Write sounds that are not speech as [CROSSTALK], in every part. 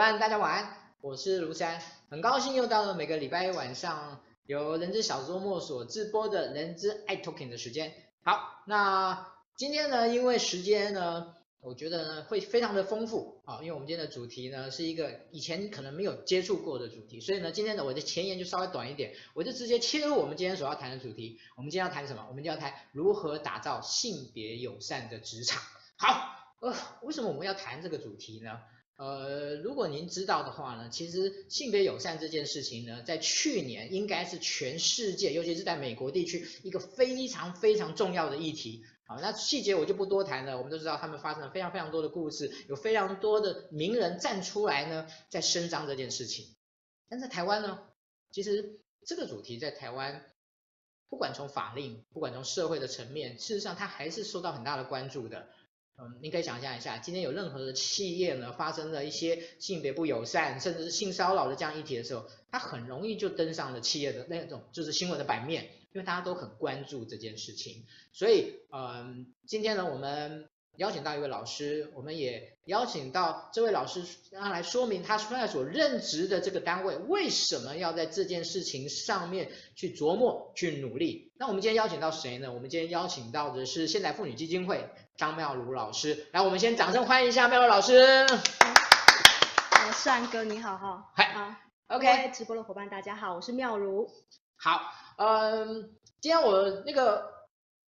各位人资的伙伴，大家晚安，我是卢山，很高兴又到了每个礼拜一晚上由人资小周末所直播的人资爱 Talking 的时间。好，那今天呢，因为时间呢，我觉得呢会非常的丰富啊，因为我们今天的主题呢是一个以前可能没有接触过的主题，所以呢，今天的我的前言就稍微短一点，我就直接切入我们今天所要谈的主题。我们今天要谈什么？我们就要谈如何打造性别友善的职场。好，呃，为什么我们要谈这个主题呢？呃，如果您知道的话呢，其实性别友善这件事情呢，在去年应该是全世界，尤其是在美国地区一个非常非常重要的议题。好，那细节我就不多谈了。我们都知道他们发生了非常非常多的故事，有非常多的名人站出来呢，在伸张这件事情。但在台湾呢，其实这个主题在台湾，不管从法令，不管从社会的层面，事实上它还是受到很大的关注的。嗯，你可以想象一下，今天有任何的企业呢，发生了一些性别不友善，甚至是性骚扰的这样议题的时候，它很容易就登上了企业的那种就是新闻的版面，因为大家都很关注这件事情。所以，嗯，今天呢，我们邀请到一位老师，我们也邀请到这位老师，让他来说明他现在所任职的这个单位为什么要在这件事情上面去琢磨、去努力。那我们今天邀请到谁呢？我们今天邀请到的是现代妇女基金会。张妙如老师，来，我们先掌声欢迎一下妙如老师。呃，善哥你好哈。嗨，好，OK，直播的伙伴大家好，我是妙如。好，嗯，今天我那个，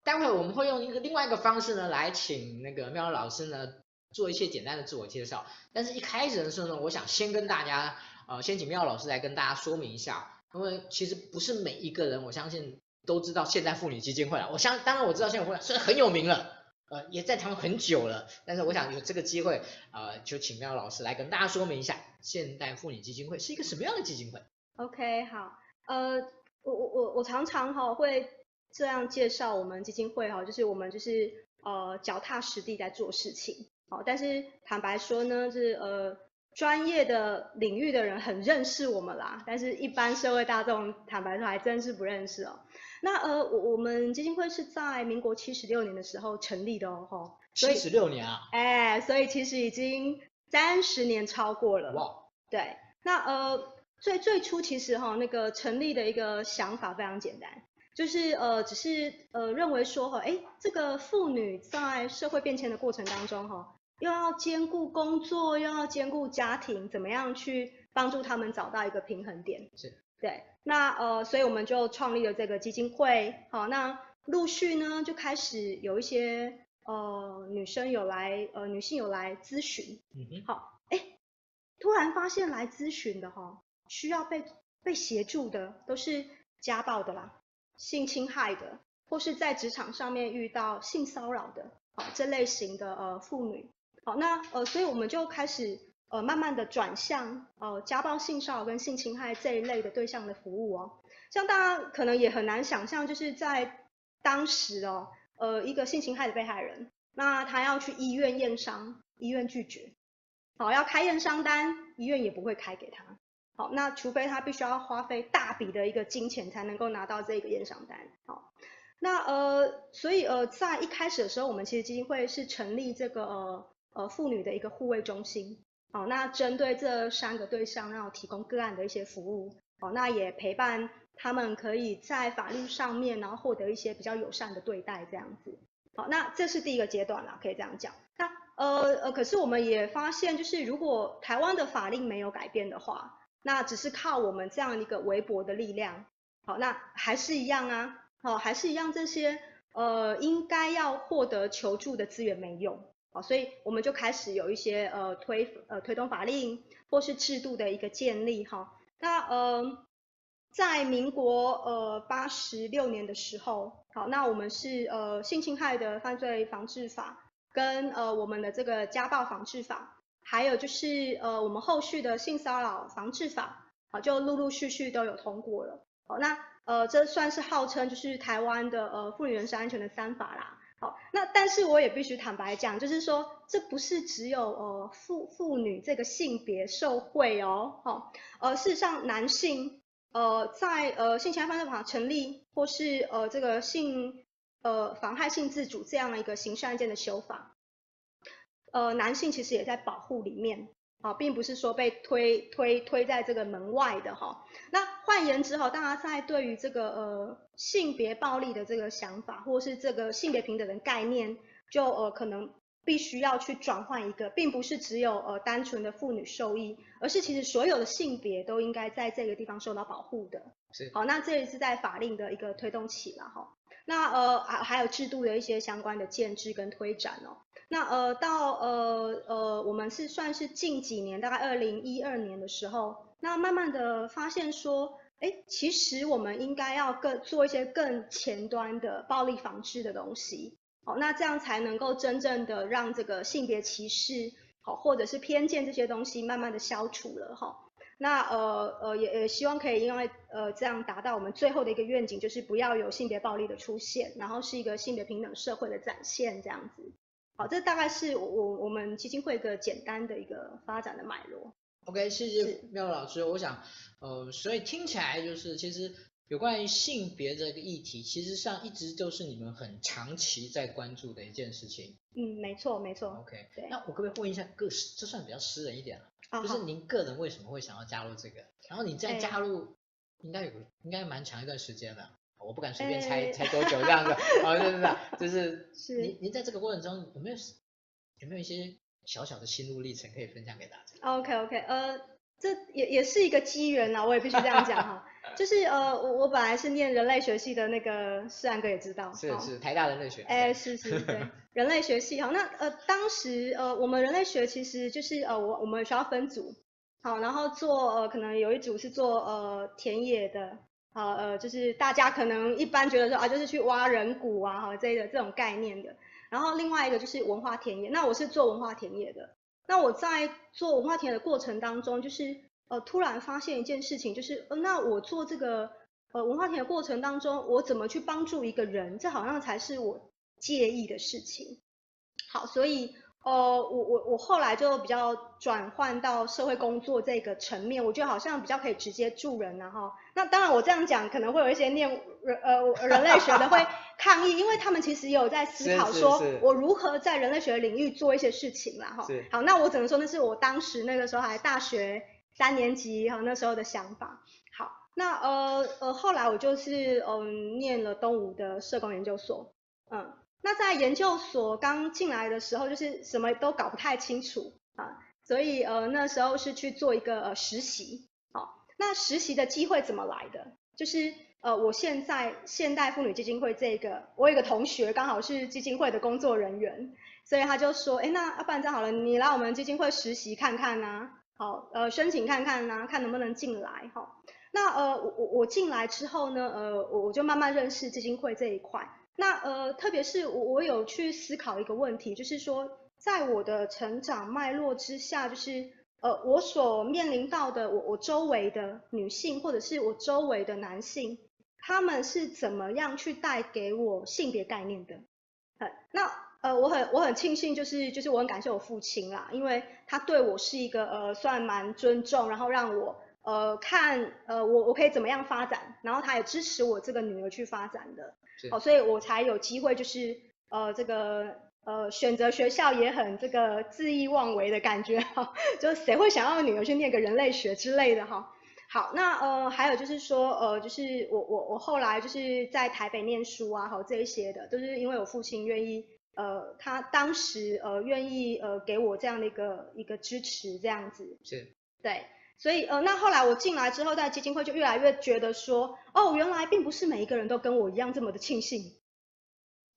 待会我们会用一个另外一个方式呢，来请那个妙如老师呢做一些简单的自我介绍。但是一开始的时候呢，我想先跟大家，呃，先请妙老师来跟大家说明一下，因为其实不是每一个人，我相信都知道现代妇女基金会了。我相，当然我知道现代妇女虽然很有名了。呃，也在台湾很久了，但是我想有这个机会，呃，就请妙老师来跟大家说明一下，现代妇女基金会是一个什么样的基金会？OK，好，呃，我我我我常常哈会这样介绍我们基金会哈，就是我们就是呃脚踏实地在做事情，好，但是坦白说呢，就是呃专业的领域的人很认识我们啦，但是一般社会大众坦白说还真是不认识哦。那呃，我我们基金会是在民国七十六年的时候成立的哦，吼。七十六年啊，哎，所以其实已经三十年超过了。哇，对，那呃，最最初其实哈，那个成立的一个想法非常简单，就是呃，只是呃认为说哈，哎，这个妇女在社会变迁的过程当中哈，又要兼顾工作，又要兼顾家庭，怎么样去帮助他们找到一个平衡点？是。对，那呃，所以我们就创立了这个基金会。好，那陆续呢就开始有一些呃女生有来，呃女性有来咨询。嗯哼。好，哎，突然发现来咨询的哈，需要被被协助的都是家暴的啦，性侵害的，或是在职场上面遇到性骚扰的，好这类型的呃妇女。好，那呃，所以我们就开始。呃，慢慢的转向呃家暴、性骚扰跟性侵害这一类的对象的服务哦，像大家可能也很难想象，就是在当时哦，呃一个性侵害的被害人，那他要去医院验伤，医院拒绝，好要开验伤单，医院也不会开给他，好那除非他必须要花费大笔的一个金钱才能够拿到这个验伤单，好那呃所以呃在一开始的时候，我们其实基金会是成立这个呃呃妇女的一个护卫中心。好，那针对这三个对象，然后提供个案的一些服务，好，那也陪伴他们可以在法律上面，然后获得一些比较友善的对待，这样子。好，那这是第一个阶段啦，可以这样讲。那呃呃，可是我们也发现，就是如果台湾的法令没有改变的话，那只是靠我们这样一个微薄的力量，好，那还是一样啊，好，还是一样，这些呃应该要获得求助的资源没用。所以我们就开始有一些呃推呃推动法令或是制度的一个建立哈。那呃在民国呃八十六年的时候，好，那我们是呃性侵害的犯罪防治法跟呃我们的这个家暴防治法，还有就是呃我们后续的性骚扰防治法，好，就陆陆续续都有通过了。好，那呃这算是号称就是台湾的呃妇女人身安全的三法啦。好，那但是我也必须坦白讲，就是说，这不是只有呃妇妇女这个性别受贿哦，好，呃事实上男性呃在呃性侵害犯罪法成立或是呃这个性呃妨害性自主这样的一个刑事案件的修法，呃男性其实也在保护里面，好，并不是说被推推推在这个门外的哈。那换言之哈，大家在对于这个呃性别暴力的这个想法，或是这个性别平等的概念，就呃可能必须要去转换一个，并不是只有呃单纯的妇女受益，而是其实所有的性别都应该在这个地方受到保护的。是。好，那这也是在法令的一个推动起了哈。那呃还还有制度的一些相关的建制跟推展哦。那呃到呃呃我们是算是近几年，大概二零一二年的时候，那慢慢的发现说，哎，其实我们应该要更做一些更前端的暴力防治的东西，好，那这样才能够真正的让这个性别歧视，好或者是偏见这些东西慢慢的消除了哈。那呃呃也也希望可以因为呃这样达到我们最后的一个愿景，就是不要有性别暴力的出现，然后是一个性别平等社会的展现这样子。好，这大概是我我们基金会一个简单的一个发展的脉络。OK，谢谢妙老师。我想，呃，所以听起来就是，其实有关于性别这个议题，其实上一直都是你们很长期在关注的一件事情。嗯，没错，没错。OK，对。那我可不可以问一下个，这算比较私人一点了，啊，就是您个人为什么会想要加入这个？然后你再加入，应该有应该蛮长一段时间了。我不敢随便猜、欸、猜多久这样子，好，对对对，就是，是您您在这个过程中有没有有没有一些小小的心路历程可以分享给大家？OK OK，呃，这也也是一个机缘啊，我也必须这样讲哈，[LAUGHS] 就是呃我我本来是念人类学系的那个思然哥也知道，是是台大人类学，哎、欸、[LAUGHS] 是是对人类学系哈，那呃当时呃我们人类学其实就是呃我我们学校分组，好，然后做呃可能有一组是做呃田野的。好，呃，就是大家可能一般觉得说啊，就是去挖人骨啊，哈，这个这种概念的。然后另外一个就是文化田野，那我是做文化田野的。那我在做文化田野的过程当中，就是呃，突然发现一件事情，就是呃，那我做这个呃文化田野过程当中，我怎么去帮助一个人，这好像才是我介意的事情。好，所以。呃，我我我后来就比较转换到社会工作这个层面，我觉得好像比较可以直接助人然后，那当然我这样讲可能会有一些念人呃人类学的会 [LAUGHS] 抗议，因为他们其实也有在思考说，我如何在人类学领域做一些事情啦哈。好，那我只能说那是我当时那个时候还大学三年级哈那时候的想法。好，那呃呃后来我就是嗯、呃、念了东吴的社工研究所，嗯。那在研究所刚进来的时候，就是什么都搞不太清楚啊，所以呃那时候是去做一个实习，好，那实习的机会怎么来的？就是呃我现在现代妇女基金会这个，我有个同学刚好是基金会的工作人员，所以他就说，哎，那要不然这样好了，你来我们基金会实习看看呐，好，呃申请看看呐，看能不能进来哈。那呃我我我进来之后呢，呃我我就慢慢认识基金会这一块。那呃，特别是我我有去思考一个问题，就是说，在我的成长脉络之下，就是呃，我所面临到的我我周围的女性，或者是我周围的男性，他们是怎么样去带给我性别概念的？呃，那呃，我很我很庆幸，就是就是我很感谢我父亲啦，因为他对我是一个呃算蛮尊重，然后让我呃看呃我我可以怎么样发展，然后他也支持我这个女儿去发展的。哦，所以我才有机会，就是呃，这个呃，选择学校也很这个恣意妄为的感觉哈，[LAUGHS] 就是谁会想要女儿去念个人类学之类的哈？好，那呃，还有就是说呃，就是我我我后来就是在台北念书啊，好这一些的，都是因为我父亲愿意呃，他当时呃愿意呃给我这样的一个一个支持这样子，是，对。所以呃，那后来我进来之后，在基金会就越来越觉得说，哦，原来并不是每一个人都跟我一样这么的庆幸。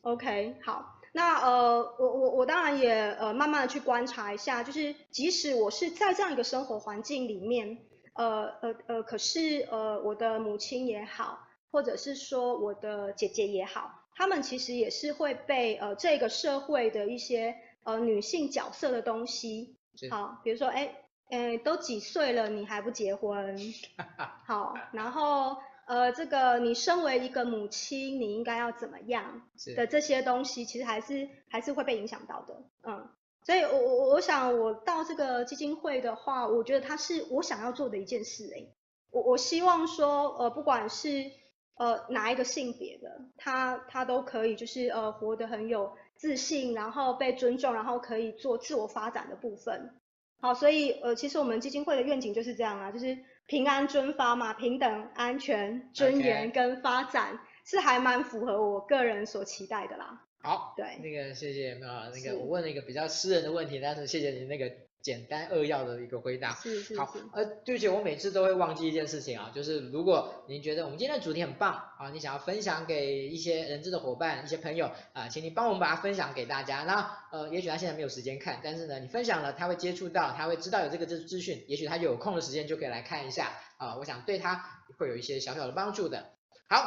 OK，好，那呃，我我我当然也呃慢慢的去观察一下，就是即使我是在这样一个生活环境里面，呃呃呃，可是呃我的母亲也好，或者是说我的姐姐也好，他们其实也是会被呃这个社会的一些呃女性角色的东西，好，比如说哎。哎，都几岁了，你还不结婚？[LAUGHS] 好，然后呃，这个你身为一个母亲，你应该要怎么样的这些东西，其实还是还是会被影响到的。嗯，所以我我我想我到这个基金会的话，我觉得它是我想要做的一件事。哎，我我希望说，呃，不管是呃哪一个性别的，他他都可以就是呃活得很有自信，然后被尊重，然后可以做自我发展的部分。好，所以呃，其实我们基金会的愿景就是这样啊，就是平安尊发嘛，平等、安全、尊严跟发展.是还蛮符合我个人所期待的啦。好，对，那个谢谢啊，那个我问了一个比较私人的问题，但是谢谢你那个。简单扼要的一个回答。是是是。好，呃，对不起，我每次都会忘记一件事情啊，就是如果您觉得我们今天的主题很棒啊，你想要分享给一些人资的伙伴、一些朋友啊，请你帮我们把它分享给大家。那呃，也许他现在没有时间看，但是呢，你分享了，他会接触到，他会知道有这个资资讯，也许他有空的时间就可以来看一下啊，我想对他会有一些小小的帮助的。好，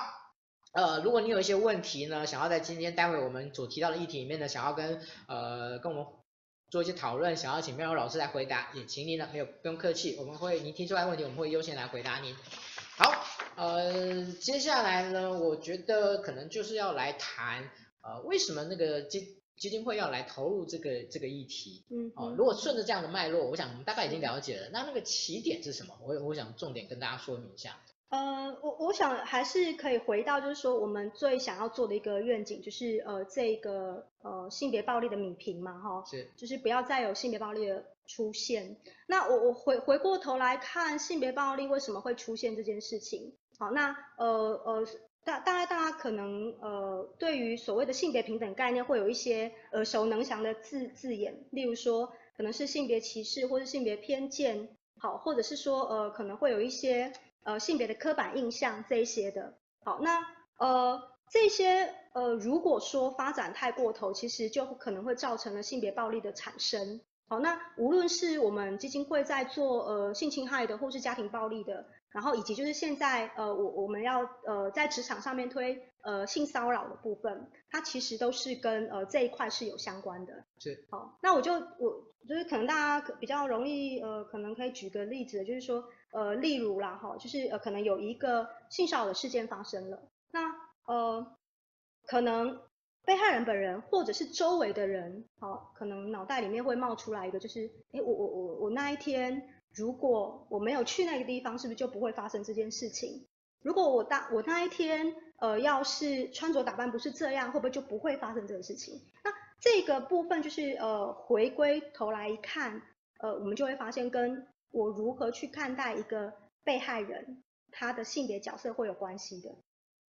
呃，如果你有一些问题呢，想要在今天待会我们所提到的议题里面呢，想要跟呃跟我们。做一些讨论，想要请妙如老师来回答，也请您呢没有不用客气，我们会您提出来问题，我们会优先来回答您。好，呃，接下来呢，我觉得可能就是要来谈，呃，为什么那个基基金会要来投入这个这个议题？嗯，哦、呃，如果顺着这样的脉络，我想我们大概已经了解了，那那个起点是什么？我我想重点跟大家说明一下。呃，我我想还是可以回到，就是说我们最想要做的一个愿景，就是呃这个呃性别暴力的弭平嘛，哈，是，就是不要再有性别暴力的出现。那我我回回过头来看性别暴力为什么会出现这件事情，好，那呃呃大大概大家可能呃对于所谓的性别平等概念会有一些耳熟能详的字字眼，例如说可能是性别歧视或是性别偏见，好，或者是说呃可能会有一些。呃，性别的刻板印象这一些的，好，那呃这些呃如果说发展太过头，其实就可能会造成了性别暴力的产生。好，那无论是我们基金会在做呃性侵害的，或是家庭暴力的，然后以及就是现在呃我我们要呃在职场上面推呃性骚扰的部分，它其实都是跟呃这一块是有相关的。是。好，那我就我就是可能大家比较容易呃可能可以举个例子，就是说。呃，例如啦，哈，就是呃，可能有一个性骚扰的事件发生了，那呃，可能被害人本人或者是周围的人，好，可能脑袋里面会冒出来一个，就是，哎，我我我我那一天如果我没有去那个地方，是不是就不会发生这件事情？如果我当我那一天，呃，要是穿着打扮不是这样，会不会就不会发生这个事情？那这个部分就是呃，回归头来一看，呃，我们就会发现跟我如何去看待一个被害人，他的性别角色会有关系的。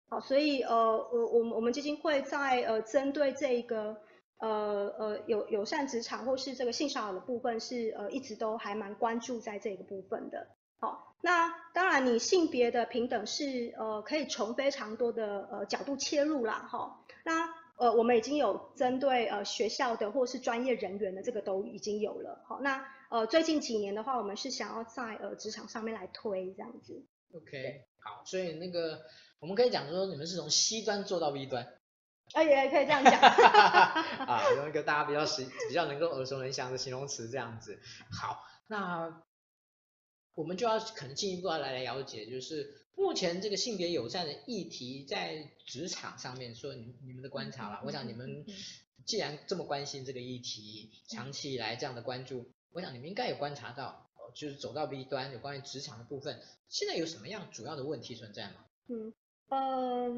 好，所以呃，我我们我们基金会在呃针对这一个呃呃友友善职场或是这个性骚扰的部分是呃一直都还蛮关注在这个部分的。好，那当然你性别的平等是呃可以从非常多的呃角度切入啦。哈，那呃我们已经有针对呃学校的或是专业人员的这个都已经有了。好，那。呃，最近几年的话，我们是想要在呃职场上面来推这样子。OK，好，所以那个我们可以讲说，你们是从 C 端做到 B 端。哎，也可以这样讲。[LAUGHS] 啊，用一个大家比较实、比较能够耳熟能详的形容词这样子。好，那我们就要可能进一步要来了解，就是目前这个性别友善的议题在职场上面，说你你们的观察啦，我想你们既然这么关心这个议题，长期以来这样的关注。我想你们应该有观察到，就是走到 B 端有关于职场的部分，现在有什么样主要的问题存在吗？嗯，呃，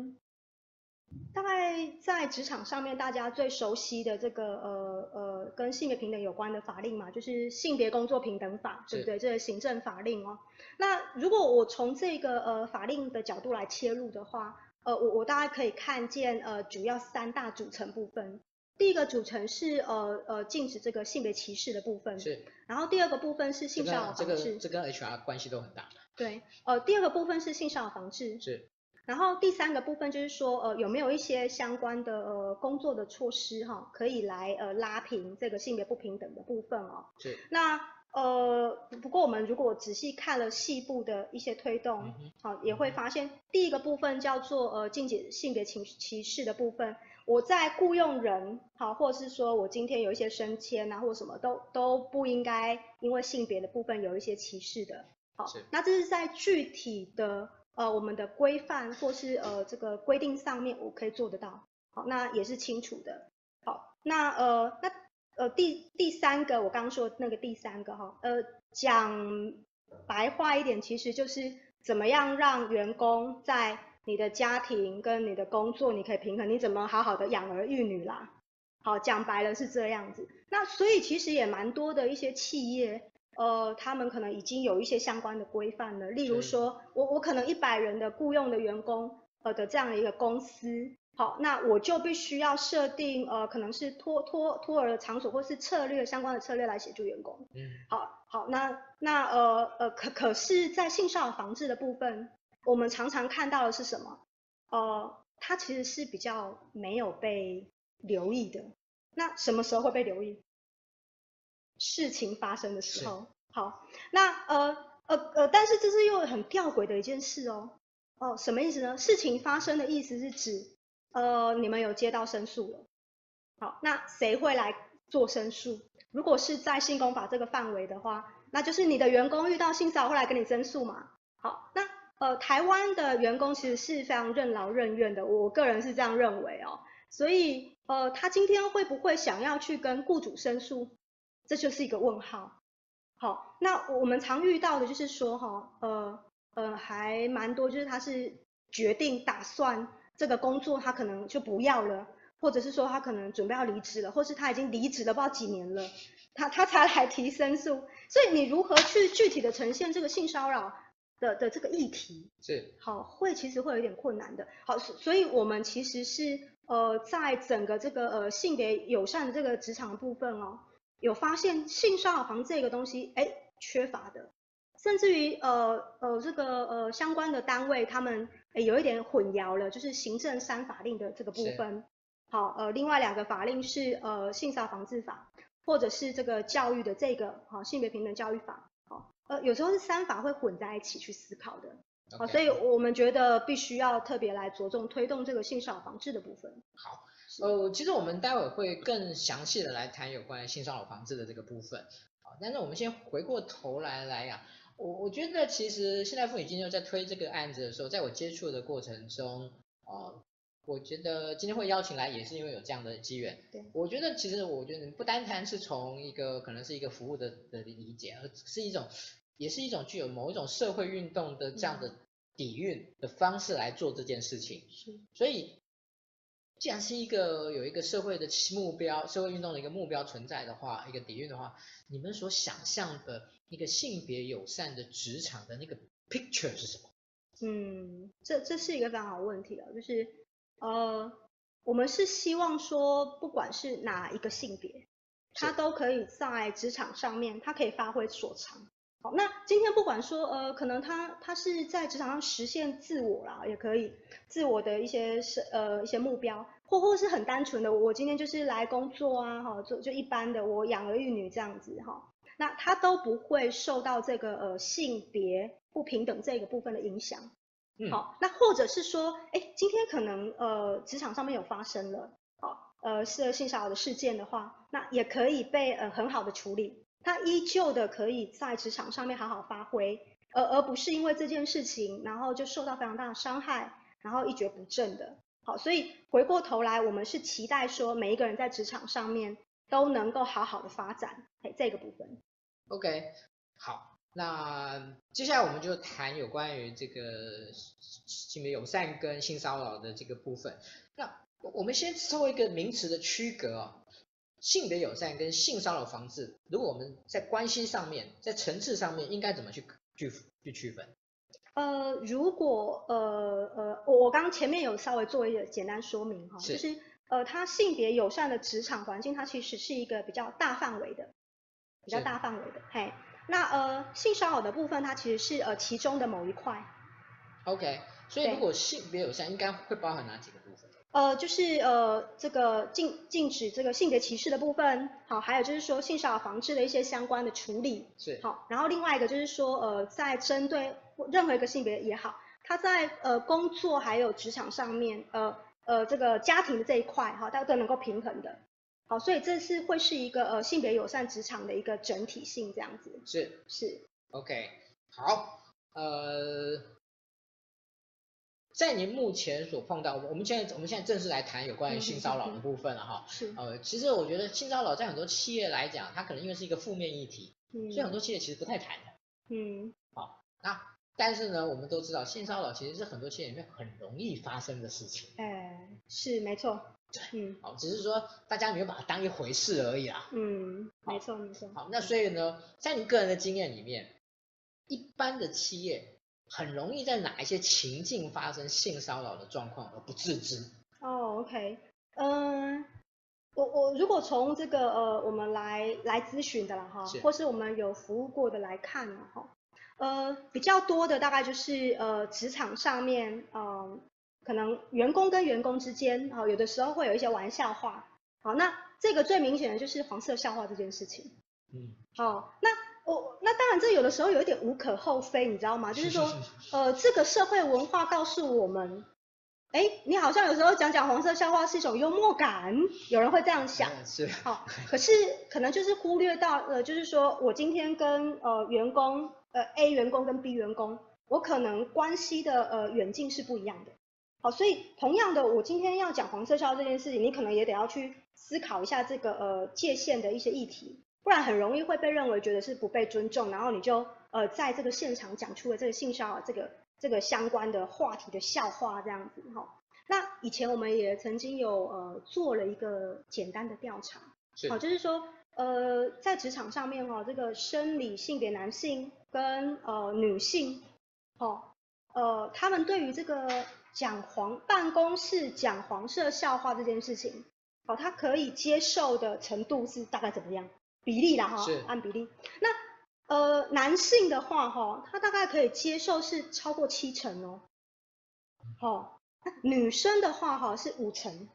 大概在职场上面，大家最熟悉的这个呃呃跟性别平等有关的法令嘛，就是性别工作平等法，对不对？这个行政法令哦。那如果我从这个呃法令的角度来切入的话，呃，我我大概可以看见呃主要三大组成部分。第一个组成是呃呃禁止这个性别歧视的部分，是。然后第二个部分是性骚扰防治，这个这个这跟 HR 关系都很大。对，呃第二个部分是性骚扰防治，是。然后第三个部分就是说呃有没有一些相关的呃工作的措施哈，可以来呃拉平这个性别不平等的部分哦。是。那呃不过我们如果仔细看了细部的一些推动，好、嗯、也会发现第一个部分叫做呃禁止性别歧歧视的部分。我在雇佣人，好，或者是说我今天有一些升迁啊，或什么都都不应该因为性别的部分有一些歧视的，好，那这是在具体的呃我们的规范或是呃这个规定上面我可以做得到，好，那也是清楚的，好，那呃那呃第第三个我刚刚说那个第三个哈，呃讲白话一点，其实就是怎么样让员工在你的家庭跟你的工作，你可以平衡，你怎么好好的养儿育女啦？好，讲白了是这样子。那所以其实也蛮多的一些企业，呃，他们可能已经有一些相关的规范了。例如说，我我可能一百人的雇佣的员工，呃的这样的一个公司，好，那我就必须要设定呃，可能是托托托儿的场所或是策略相关的策略来协助员工。嗯，好，好，那那呃呃，可可是，在性骚扰防治的部分，我们常常看到的是什么？呃，它其实是比较没有被留意的。那什么时候会被留意？事情发生的时候，好，那呃呃呃，但是这是又很吊诡的一件事哦，哦，什么意思呢？事情发生的意思是指，呃，你们有接到申诉了，好，那谁会来做申诉？如果是在性工法这个范围的话，那就是你的员工遇到性骚扰会来跟你申诉嘛。好，那呃，台湾的员工其实是非常任劳任怨的，我个人是这样认为哦，所以呃，他今天会不会想要去跟雇主申诉？这就是一个问号。好，那我们常遇到的就是说，哈，呃，呃，还蛮多，就是他是决定打算这个工作他可能就不要了，或者是说他可能准备要离职了，或是他已经离职了不知道几年了，他他才来提申诉。所以你如何去具体的呈现这个性骚扰的的这个议题？是。好，会其实会有点困难的。好，所以我们其实是呃，在整个这个呃性别友善的这个职场的部分哦。有发现性骚扰防这个东西，哎，缺乏的，甚至于呃呃这个呃相关的单位他们诶有一点混淆了，就是行政三法令的这个部分。好，呃另外两个法令是呃性骚扰防治法，或者是这个教育的这个好性别平等教育法。好，呃有时候是三法会混在一起去思考的。好.所以我们觉得必须要特别来着重推动这个性骚扰防治的部分。好。呃，其实我们待会会更详细的来谈有关于性骚扰防治的这个部分，好，但是我们先回过头来来呀、啊，我我觉得其实现在妇女今天在推这个案子的时候，在我接触的过程中，呃，我觉得今天会邀请来也是因为有这样的机缘，对，我觉得其实我觉得不单单是从一个可能是一个服务的的理解，而是一种也是一种具有某一种社会运动的这样的底蕴的方式来做这件事情，是，所以。既然是一个有一个社会的目标、社会运动的一个目标存在的话，一个底蕴的话，你们所想象的一个性别友善的职场的那个 picture 是什么？嗯，这这是一个非常好问题啊，就是呃，我们是希望说，不管是哪一个性别，他都可以在职场上面，他可以发挥所长。好，那今天不管说呃，可能他他是在职场上实现自我啦，也可以自我的一些是呃一些目标，或或是很单纯的，我今天就是来工作啊，哈，就就一般的我养儿育女这样子哈，那他都不会受到这个呃性别不平等这个部分的影响。嗯，好，那或者是说，哎，今天可能呃职场上面有发生了，好，呃是性骚扰的事件的话，那也可以被呃很好的处理。他依旧的可以在职场上面好好发挥，而而不是因为这件事情，然后就受到非常大的伤害，然后一蹶不振的。好，所以回过头来，我们是期待说每一个人在职场上面都能够好好的发展，哎，这个部分。OK，好，那接下来我们就谈有关于这个性别友善跟性骚扰的这个部分。那我们先做一个名词的区隔哦。性别友善跟性骚扰防治，如果我们在关系上面，在层次上面，应该怎么去去去区分？呃，如果呃呃，我我刚刚前面有稍微做一个简单说明哈，就是呃，它性别友善的职场环境，它其实是一个比较大范围的，比较大范围的。嘿，那呃，性骚扰的部分，它其实是呃其中的某一块。OK，所以如果性别友善，应该会包含哪几个？呃，就是呃，这个禁禁止这个性别歧视的部分，好，还有就是说性骚扰防治的一些相关的处理，是。好，然后另外一个就是说，呃，在针对任何一个性别也好，他在呃工作还有职场上面，呃呃这个家庭的这一块，哈，大家都能够平衡的，好，所以这是会是一个呃性别友善职场的一个整体性这样子，是。是，OK，好，呃。在您目前所碰到，我们现在我们现在正式来谈有关于性骚扰的部分了哈。是。呃，其实我觉得性骚扰在很多企业来讲，它可能因为是一个负面议题，嗯，所以很多企业其实不太谈的。嗯。好，那但是呢，我们都知道性骚扰其实是很多企业里面很容易发生的事情。哎，是没错。对，嗯，好，只是说大家没有把它当一回事而已啦。嗯，没错没错。好，那所以呢，在你个人的经验里面，一般的企业很容易在哪一些情境发生性骚扰的状况而不自知？哦，OK，嗯，我我如果从这个呃我们来来咨询的了哈，或是我们有服务过的来看呢哈，呃比较多的大概就是呃职场上面嗯。呃可能员工跟员工之间，啊，有的时候会有一些玩笑话，好，那这个最明显的就是黄色笑话这件事情，嗯，好，那我那当然这有的时候有一点无可厚非，你知道吗？就是说，呃，这个社会文化告诉我们，哎，你好像有时候讲讲黄色笑话是一种幽默感，有人会这样想，是，好，[LAUGHS] 可是可能就是忽略到，呃，就是说我今天跟呃员工，呃 A 员工跟 B 员工，我可能关系的呃远近是不一样的。好，所以同样的，我今天要讲黄色笑话这件事情，你可能也得要去思考一下这个呃界限的一些议题，不然很容易会被认为觉得是不被尊重，然后你就呃在这个现场讲出了这个性骚扰这个这个相关的话题的笑话这样子哈。那以前我们也曾经有呃做了一个简单的调查，好，就是说呃在职场上面哈，这个生理性别男性跟呃女性，好呃他们对于这个。讲黄办公室讲黄色笑话这件事情，哦，他可以接受的程度是大概怎么样？比例啦哈，是按比例。那呃男性的话哈，他大概可以接受是超过七成哦。好，那女生的话哈是五成。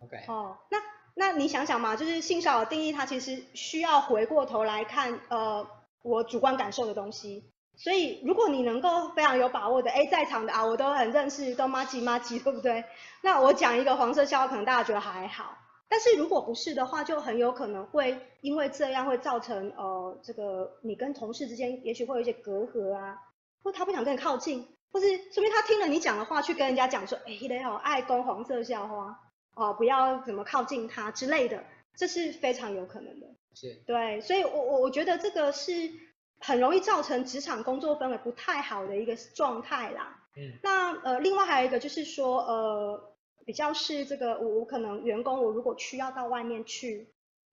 OK。哦，那那你想想嘛，就是性骚扰定义，它其实需要回过头来看呃我主观感受的东西。所以，如果你能够非常有把握的，哎，在场的啊，我都很认识，都麻吉麻吉，对不对？那我讲一个黄色笑话，可能大家觉得还好。但是如果不是的话，就很有可能会因为这样会造成呃，这个你跟同事之间也许会有一些隔阂啊，或他不想跟你靠近，或是说明他听了你讲的话，去跟人家讲说，哎，你好爱讲黄色笑话，哦，不要怎么靠近他之类的，这是非常有可能的。是。对，所以我我我觉得这个是。很容易造成职场工作氛围不太好的一个状态啦。嗯，那呃，另外还有一个就是说，呃，比较是这个，我我可能员工，我如果需要到外面去，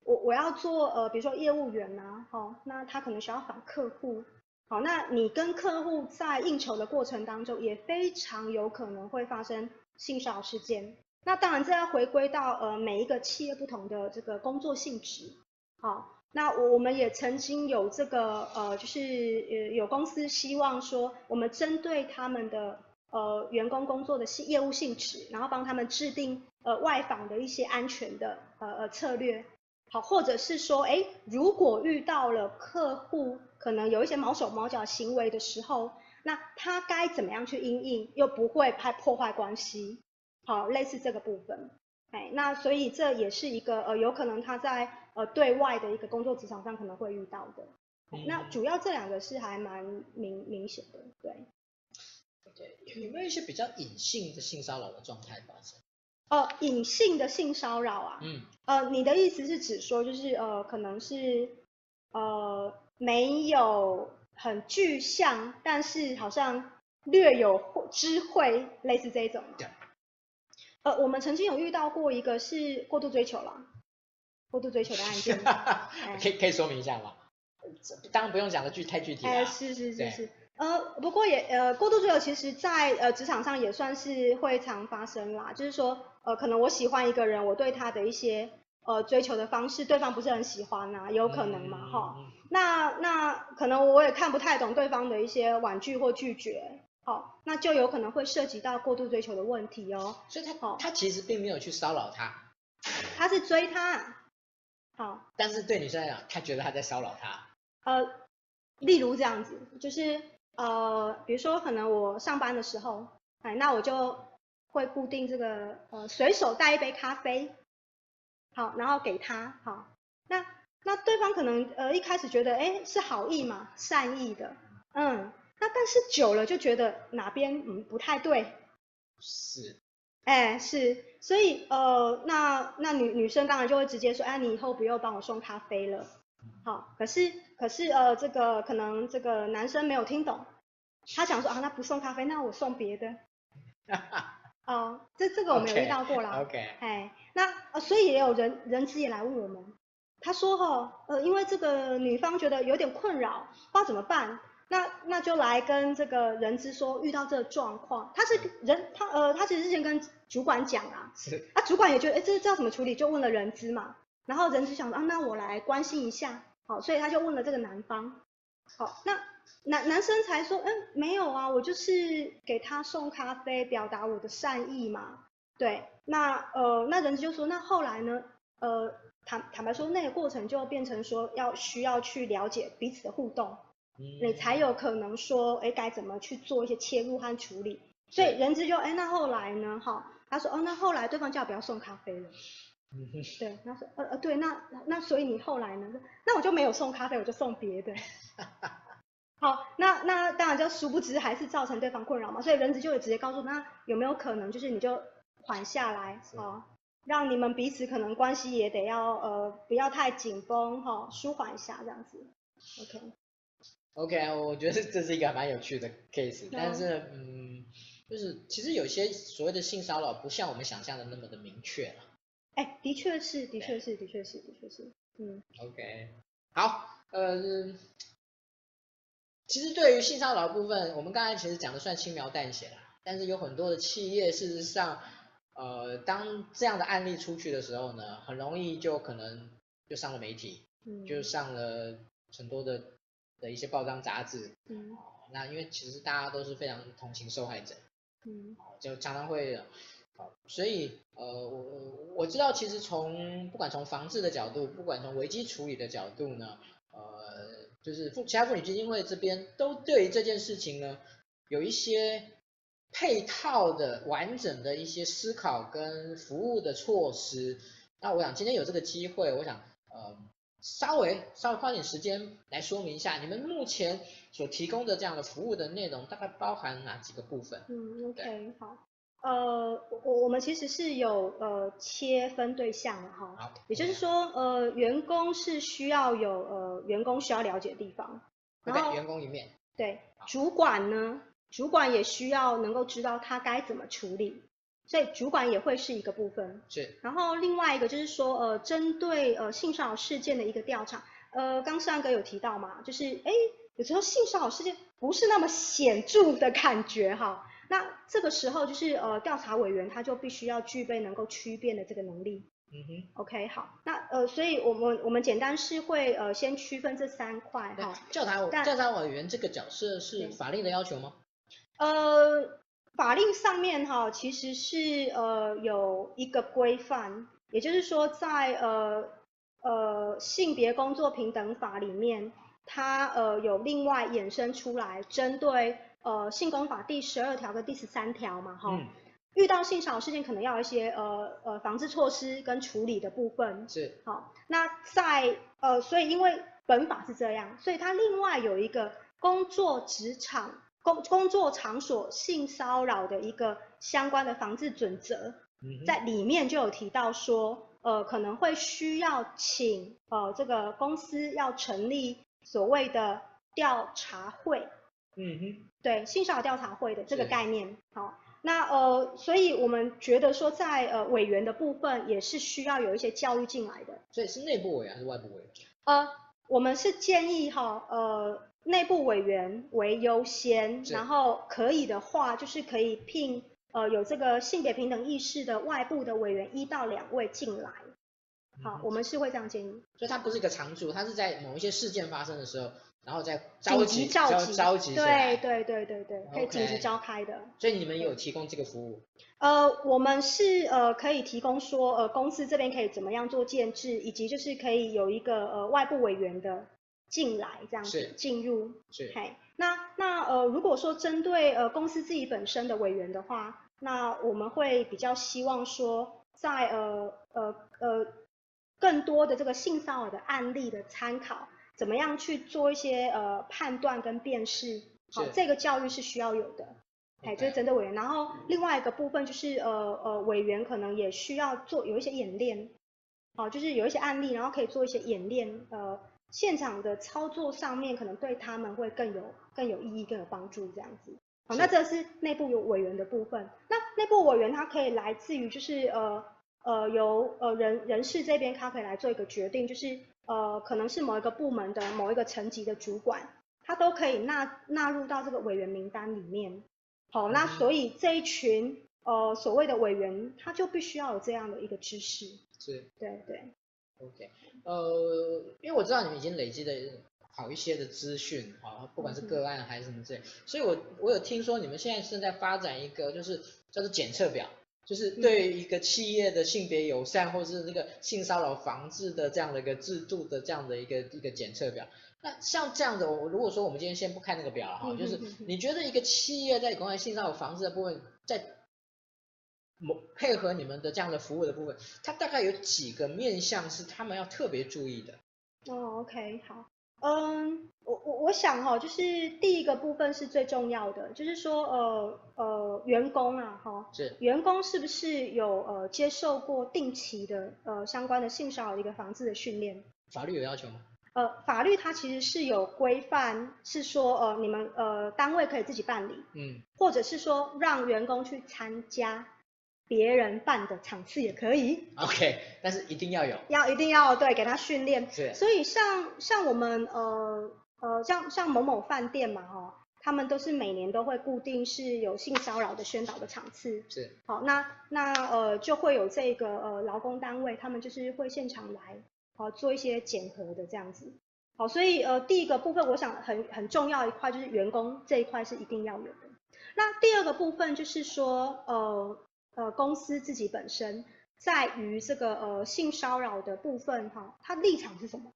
我我要做呃，比如说业务员呐，好，那他可能需要访客户，好，那你跟客户在应酬的过程当中，也非常有可能会发生性骚扰事件。那当然这要回归到呃每一个企业不同的这个工作性质，好。那我我们也曾经有这个呃，就是呃有公司希望说，我们针对他们的呃员工工作的性业务性质，然后帮他们制定呃外访的一些安全的呃呃策略，好，或者是说，哎，如果遇到了客户可能有一些毛手毛脚行为的时候，那他该怎么样去应应，又不会太破坏关系，好，类似这个部分，哎，那所以这也是一个呃有可能他在。呃，对外的一个工作职场上可能会遇到的，嗯、那主要这两个是还蛮明明显的，对。对，有没有一些比较隐性的性骚扰的状态发生？哦、呃，隐性的性骚扰啊，嗯，呃，你的意思是指说就是呃，可能是呃没有很具象，但是好像略有知会，类似这一种。对。呃，我们曾经有遇到过一个是过度追求了。过度追求的案件，[LAUGHS] 可以可以说明一下吗？当然不用讲的具太具体了。哎，是是是是，呃，不过也呃，过度追求其实在呃职场上也算是会常发生啦。就是说，呃，可能我喜欢一个人，我对他的一些呃追求的方式，对方不是很喜欢呐，有可能嘛，哈、嗯。那那可能我也看不太懂对方的一些婉拒或拒绝，好，那就有可能会涉及到过度追求的问题哦。所以他他其实并没有去骚扰他，他是追他。好，但是对女生来讲，他觉得他在骚扰他。呃，例如这样子，就是呃，比如说可能我上班的时候，哎，那我就会固定这个呃，随手带一杯咖啡，好，然后给他，好，那那对方可能呃一开始觉得哎是好意嘛，善意的，嗯，那但是久了就觉得哪边嗯不太对，是。哎，是，所以呃，那那女女生当然就会直接说，哎，你以后不要帮我送咖啡了，好，可是可是呃，这个可能这个男生没有听懂，他想说啊，那不送咖啡，那我送别的，[LAUGHS] 哦，这这个我们有遇到过啦。OK. 哎，那呃，所以也有人人资也来问我们，他说哈、哦，呃，因为这个女方觉得有点困扰，不知道怎么办，那那就来跟这个人资说遇到这个状况，他是人他呃他其实之前跟主管讲啊，是。啊，主管也觉得哎这这要怎么处理，就问了人资嘛，然后人资想说啊那我来关心一下，好，所以他就问了这个男方，好，那。男男生才说，嗯，没有啊，我就是给他送咖啡，表达我的善意嘛。对，那呃，那人就说，那后来呢？呃，坦坦白说，那个过程就变成说，要需要去了解彼此的互动，嗯，你才有可能说，哎，该怎么去做一些切入和处理。所以人质就，哎，那后来呢？哈，他说，哦，那后来对方叫我不要送咖啡了。对，他说，呃呃，对，那那所以你后来呢？那我就没有送咖啡，我就送别的。[LAUGHS] 好，那那当然就殊不知还是造成对方困扰嘛，所以人质就会直接告诉那有没有可能，就是你就缓下来啊，让你们彼此可能关系也得要呃不要太紧绷哈，舒缓一下这样子。OK。OK，我觉得这是一个蛮有趣的 case，但是嗯，就是其实有些所谓的性骚扰不像我们想象的那么的明确了。哎，的确是，的确是，的确是，的确是，嗯。OK，好，呃。其实对于性骚扰的部分，我们刚才其实讲的算轻描淡写啦，但是有很多的企业，事实上，呃，当这样的案例出去的时候呢，很容易就可能就上了媒体，嗯，就上了很多的的一些报章杂志，嗯，那因为其实大家都是非常同情受害者，嗯，就常常会，所以呃，我我知道其实从不管从防治的角度，不管从危机处理的角度呢，呃。就是妇其他妇女基金会这边都对于这件事情呢，有一些配套的完整的一些思考跟服务的措施。那我想今天有这个机会，我想呃稍微稍微花点时间来说明一下，你们目前所提供的这样的服务的内容大概包含哪几个部分？嗯，OK，好。呃，我我们其实是有呃切分对象的哈，也就是说呃员工是需要有呃员工需要了解的地方，然后员工一面，对，主管呢，主管也需要能够知道他该怎么处理，所以主管也会是一个部分，是，然后另外一个就是说呃针对呃性骚扰事件的一个调查，呃刚尚哥有提到嘛，就是哎有时候性骚扰事件不是那么显著的感觉哈。那这个时候就是呃调查委员他就必须要具备能够区辨的这个能力。嗯哼。OK 好，那呃所以我们我们简单是会呃先区分这三块哈。调查委调查委员这个角色是法令的要求吗？呃法令上面哈其实是呃有一个规范，也就是说在呃呃性别工作平等法里面，它呃有另外衍生出来针对。呃，性工法第十二条跟第十三条嘛，哈、嗯，遇到性骚扰事件可能要有一些呃呃防治措施跟处理的部分。是。好，那在呃，所以因为本法是这样，所以它另外有一个工作职场工工作场所性骚扰的一个相关的防治准则，嗯、在里面就有提到说，呃，可能会需要请呃这个公司要成立所谓的调查会。嗯哼，对，性骚扰调查会的这个概念，好，那呃，所以我们觉得说在呃委员的部分也是需要有一些教育进来的。所以是内部委员还是外部委员？呃，我们是建议哈，呃，内部委员为优先，然后可以的话就是可以聘呃有这个性别平等意识的外部的委员一到两位进来。好，嗯，我们是会这样建议。所以它不是一个常驻，它是在某一些事件发生的时候。然后再紧急召集，召集对对对对对，可以紧急召开的。所以你们有提供这个服务？呃，我们是呃可以提供说呃公司这边可以怎么样做建制，以及就是可以有一个呃外部委员的进来这样子进入。是。嘿，那那呃如果说针对呃公司自己本身的委员的话，那我们会比较希望说在呃呃呃更多的这个性骚扰的案例的参考。怎么样去做一些呃判断跟辨识？好，这个教育是需要有的，哎，就是针对委员。然后另外一个部分就是呃呃委员可能也需要做有一些演练，好，就是有一些案例，然后可以做一些演练，呃，现场的操作上面可能对他们会更有更有意义、更有帮助这样子。好，那这是内部有委员的部分。那内部委员他可以来自于就是呃呃由呃人人事这边他可以来做一个决定，就是呃可能是某一个部门的某一个层级的主管，他都可以纳纳入到这个委员名单里面。好，那所以这一群呃所谓的委员，他就必须要有这样的一个知识。是，对对。OK，呃，因为我知道你们已经累积的。好一些的资讯啊，不管是个案还是什么之类，所以我我有听说你们现在正在发展一个就是叫做检测表，就是对一个企业的性别友善或是那个性骚扰防治的这样的一个制度的这样的一个一个检测表。那像这样的，我如果说我们今天先不看那个表了哈，就是你觉得一个企业在关于性骚扰防治的部分，在某配合你们的这样的服务的部分，它大概有几个面向是他们要特别注意的？哦，OK，好。嗯，我我我想哈，就是第一个部分是最重要的，就是说呃呃员工啊哈，是员工是不是有呃接受过定期的呃相关的性骚扰的一个防治的训练？法律有要求吗？呃，法律它其实是有规范，是说呃你们呃单位可以自己办理，嗯，或者是说让员工去参加。别人办的场次也可以，OK，但是一定要有，要一定要对，给他训练。是，所以像像我们呃呃像像某某饭店嘛哈，他们都是每年都会固定是有性骚扰的宣导的场次。是，好，那那呃就会有这个呃劳工单位，他们就是会现场来，好做一些检核的这样子。好，所以呃第一个部分，我想很很重要一块就是员工这一块是一定要有的。那第二个部分就是说呃。呃，公司自己本身在于这个呃性骚扰的部分哈，它立场是什么？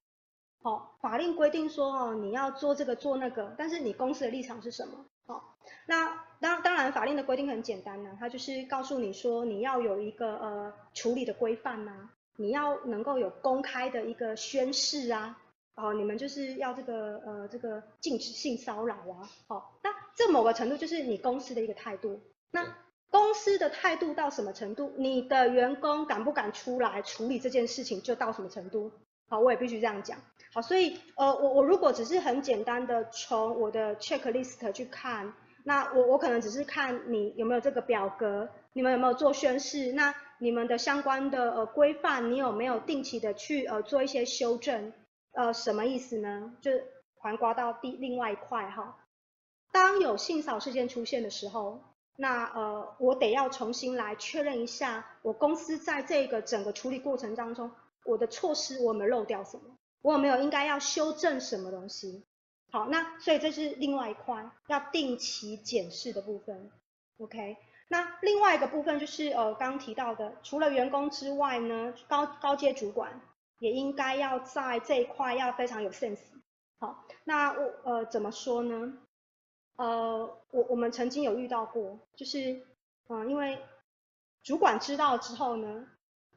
好，法令规定说哦，你要做这个做那个，但是你公司的立场是什么？好，那当当然法令的规定很简单呐，它就是告诉你说你要有一个呃处理的规范呐，你要能够有公开的一个宣誓啊，哦，你们就是要这个呃这个禁止性骚扰啊，好，那这某个程度就是你公司的一个态度，那。公司的态度到什么程度，你的员工敢不敢出来处理这件事情，就到什么程度。好，我也必须这样讲。好，所以呃，我我如果只是很简单的从我的 checklist 去看，那我我可能只是看你有没有这个表格，你们有没有做宣誓，那你们的相关的呃规范，你有没有定期的去呃做一些修正？呃，什么意思呢？就环刮到第另外一块哈，当有性骚事件出现的时候。那呃，我得要重新来确认一下，我公司在这个整个处理过程当中，我的措施我有没有漏掉什么？我有没有应该要修正什么东西？好，那所以这是另外一块要定期检视的部分。OK，那另外一个部分就是呃刚刚提到的，除了员工之外呢，高高阶主管也应该要在这一块要非常有 sense。好，那我呃怎么说呢？呃，我我们曾经有遇到过，就是，嗯、因为主管知道之后呢，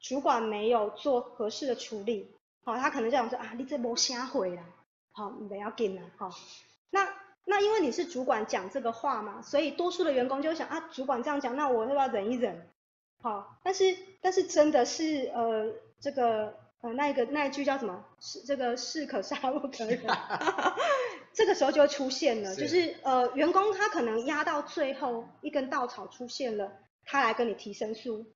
主管没有做合适的处理，好、他可能这样说啊，你这没啥回来，好，你不要紧了，好，那那因为你是主管讲这个话嘛，所以多数的员工就会想啊，主管这样讲，那我要不要忍一忍？好，但是但是真的是呃这个。呃，那一个那一句叫什么？是这个士可杀不可忍，[LAUGHS] 这个时候就会出现了，是就是呃，员工他可能压到最后一根稻草出现了，他来跟你提申诉。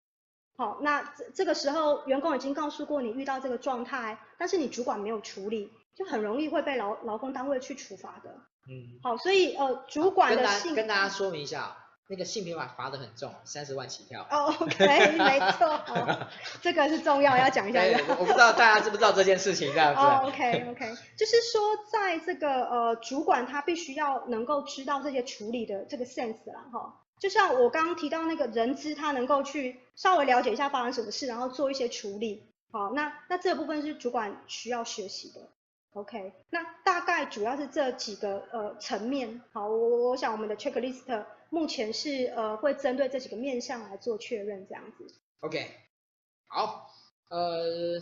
好，那这这个时候员工已经告诉过你遇到这个状态，但是你主管没有处理，就很容易会被劳劳工单位去处罚的。嗯，好，所以呃，主管的跟跟大家说明一下。那个性平法罚得很重，三十万起跳。哦、oh,，OK，没错、哦，这个是重要，要讲一下。对，我不知道大家知不知道这件事情，这样子。哦、okay, okay. 就是说，在这个呃，主管他必须要能够知道这些处理的这个 sense 啦，哈。就像我刚刚提到那个人资，他能够去稍微了解一下发生什么事，然后做一些处理。好，那那这部分是主管需要学习的。OK，那大概主要是这几个呃层面。好，我我想我们的 checklist。目前是呃会针对这几个面向来做确认这样子。OK，好，呃，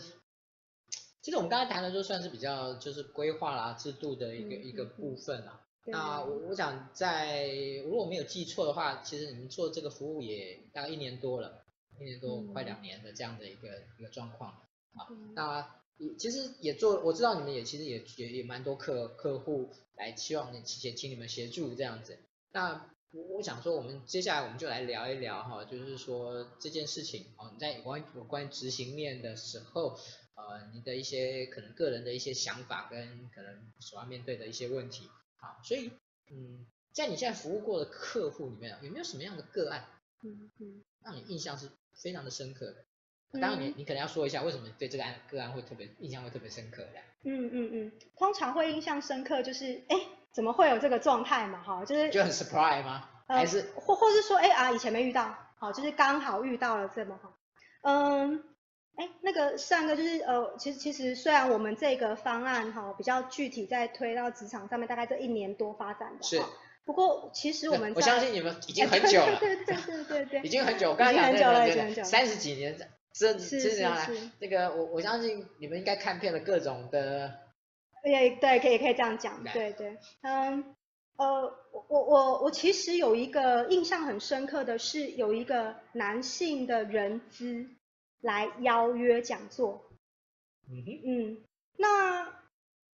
其实我们刚才谈的就算是比较就是规划啦制度的一个、嗯、一个部分啦。嗯、那我我想在如果没有记错的话，其实你们做这个服务也大概一年多了，一年多、嗯、快两年的这样的一个一个状况啊。嗯、那其实也做我知道你们也其实也也也蛮多客客户来希望你请请你们协助这样子。那我我想说，我们接下来我们就来聊一聊哈，就是说这件事情哦，在有关有关执行面的时候，呃，你的一些可能个人的一些想法跟可能所要面对的一些问题，好，所以嗯，在你现在服务过的客户里面，有没有什么样的个案，嗯嗯，让你印象是非常的深刻的？当然你你可能要说一下为什么对这个案个案会特别印象会特别深刻的？嗯嗯嗯，通常会印象深刻就是哎。怎么会有这个状态嘛？哈，就是就很 surprise 吗？还是或或是说，哎啊，以前没遇到，好，就是刚好遇到了这么好。嗯，哎，那个上个就是呃，其实其实虽然我们这个方案哈比较具体，在推到职场上面，大概这一年多发展的。是。不过其实我们我相信你们已经很久了。[LAUGHS] 对对对对对。已经很久，刚才讲很久了，很久了。三十几年，这这样来，那个我我相信你们应该看遍了各种的。对对，可以可以这样讲，对对，嗯。呃，我我我其实有一个印象很深刻的是，有一个男性的人资来邀约讲座。嗯哼，嗯，那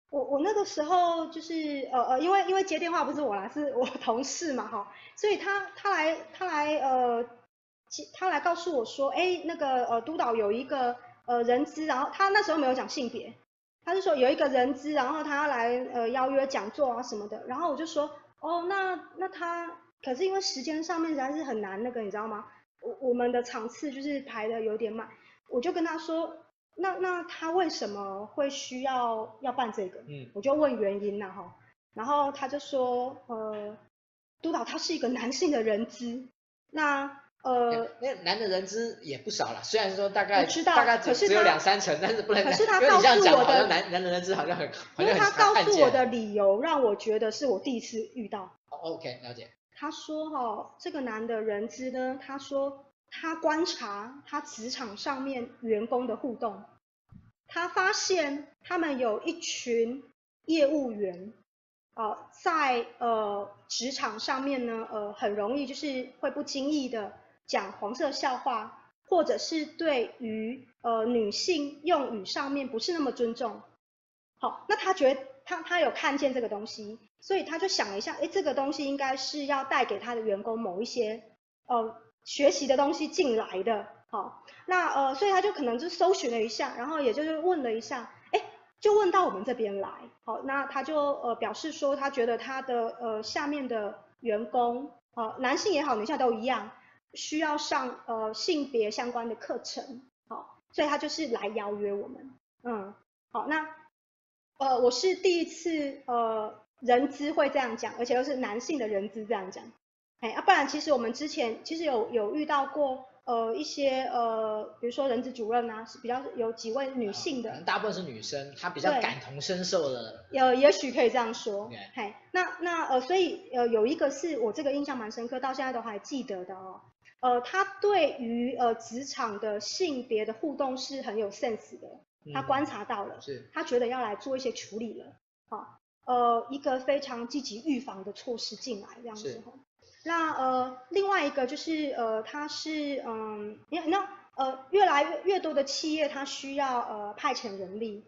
我我那个时候就是呃呃，因为因为接电话不是我啦，是我同事嘛哈，所以他他来他来呃，他来告诉我说，哎，那个呃督导有一个呃人资，然后他那时候没有讲性别。他就说有一个人资，然后他来呃邀约讲座啊什么的，然后我就说哦，那那他可是因为时间上面实在是很难那个，你知道吗？我我们的场次就是排的有点满，我就跟他说，那那他为什么会需要要办这个？嗯，我就问原因了哈，然后他就说呃，督导他是一个男性的人资，那。呃，那男的人资也不少了，虽然说大概知道大概只只有两三成，但是不能。可是他告诉我的男男的人资好像很，因为他告诉我的理由让我觉得是我第一次遇到。OK，了解。他说哈、哦，这个男的人资呢，他说他观察他职场上面员工的互动，他发现他们有一群业务员，呃，在呃职场上面呢，呃，很容易就是会不经意的。讲黄色笑话，或者是对于呃女性用语上面不是那么尊重，好，那他觉得他他有看见这个东西，所以他就想了一下，哎，这个东西应该是要带给他的员工某一些呃学习的东西进来的，好，那呃所以他就可能就搜寻了一下，然后也就是问了一下，哎，就问到我们这边来，好，那他就呃表示说他觉得他的呃下面的员工，呃男性也好，女性都一样。需要上呃性别相关的课程，好，所以他就是来邀约我们，嗯，好，那呃我是第一次呃人资会这样讲，而且又是男性的人资这样讲，哎，啊不然其实我们之前其实有有遇到过呃一些呃比如说人资主任啊，是比较有几位女性的，可能大部分是女生，她比较感同身受的，有也许可以这样说，嘿，那那呃所以呃有一个是我这个印象蛮深刻，到现在都还记得的哦。呃，他对于呃职场的性别的互动是很有 sense 的，他观察到了，是，他觉得要来做一些处理了，好，呃，一个非常积极预防的措施进来这样子。那呃，另外一个就是呃，他是嗯，你那呃，越来越越多的企业，他需要呃派遣人力，